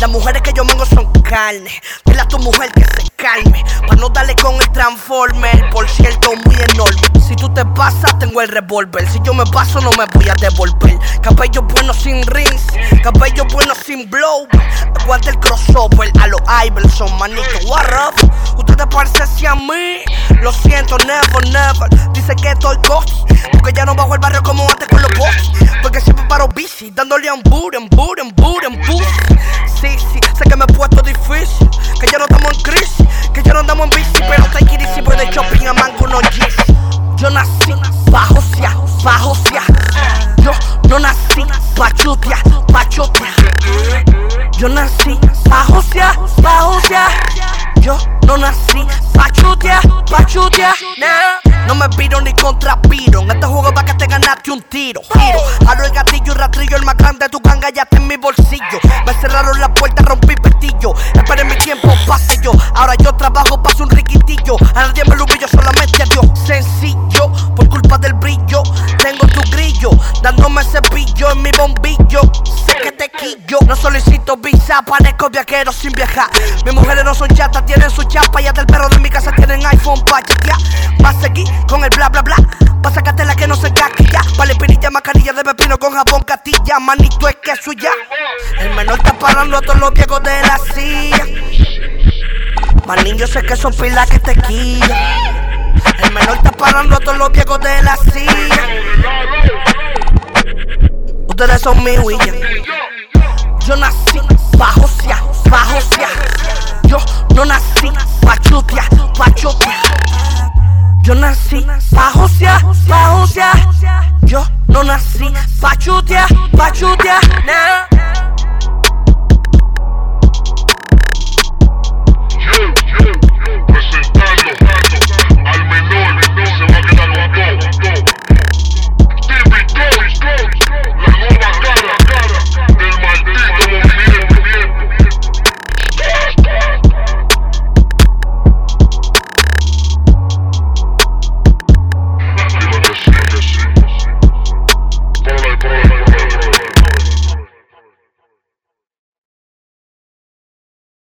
Las mujeres que yo vengo son carne. Dile a tu mujer que se calme. Pa' no darle con el transformer. Por cierto, muy enorme. Si tú te pasas, tengo el revólver. Si yo me paso, no me voy a devolver. Cabello bueno sin rings. Cabello bueno sin blow. Guarda el crossover a los Iverson, manito. What up? Ustedes parecen a mí. Lo siento, never, never. Dice que estoy cocky. Porque ya no bajo el barrio como antes con los boys. Porque siempre paro bici, dándole un boot, en boot, en boot, en boot. Me he puesto difícil. Que ya no estamos en crisis. Que ya no andamos en bici. Pero take it easy, voy de shopping a mango, no yes. Yo nací bajo sia, bajo sia. Yo no nací pa' chutia, pa' chutia. Yo nací bajo sia, bajo sia. Yo no nací pa' chutia, pa' chutia. Nah. No me piro ni contra piro. En este juego va que te ganaste un tiro. Giro, jalo el gatillo y rastrillo. El más grande de tu ganga ya está en mi bolsillo. Me cerraron la puerta, rompí pestillo. Esperé mi tiempo, pase yo. Ahora yo trabajo, paso un riquitillo. A nadie me lo solamente a Dios. Sencillo, por culpa del brillo. Tengo tu grillo, dándome cepillo en mi bombillo. Sé que te quillo. No solicito visa, parezco viajero sin viajar. Mis mujeres no son chatas, tienen su chapa. Y hasta el perro de mi casa tienen iPhone pa' ya. Va a seguir con el bla bla bla. Pa' sacarte la pepino con jabón castilla. Manito es queso y ya. El menor está parando a todos los viejos de la silla. Manín, yo sé que son pilas que te quillan. El menor está parando a todos los viejos de la silla. Ustedes son mi huilla. Yo nací bajo sia, bajo sia. Yo no nací pa' chutia, pa' chutia. Yo nací bajo sia, bajo sia. Yo no nací pa' chutia, pa' chutia. Nah.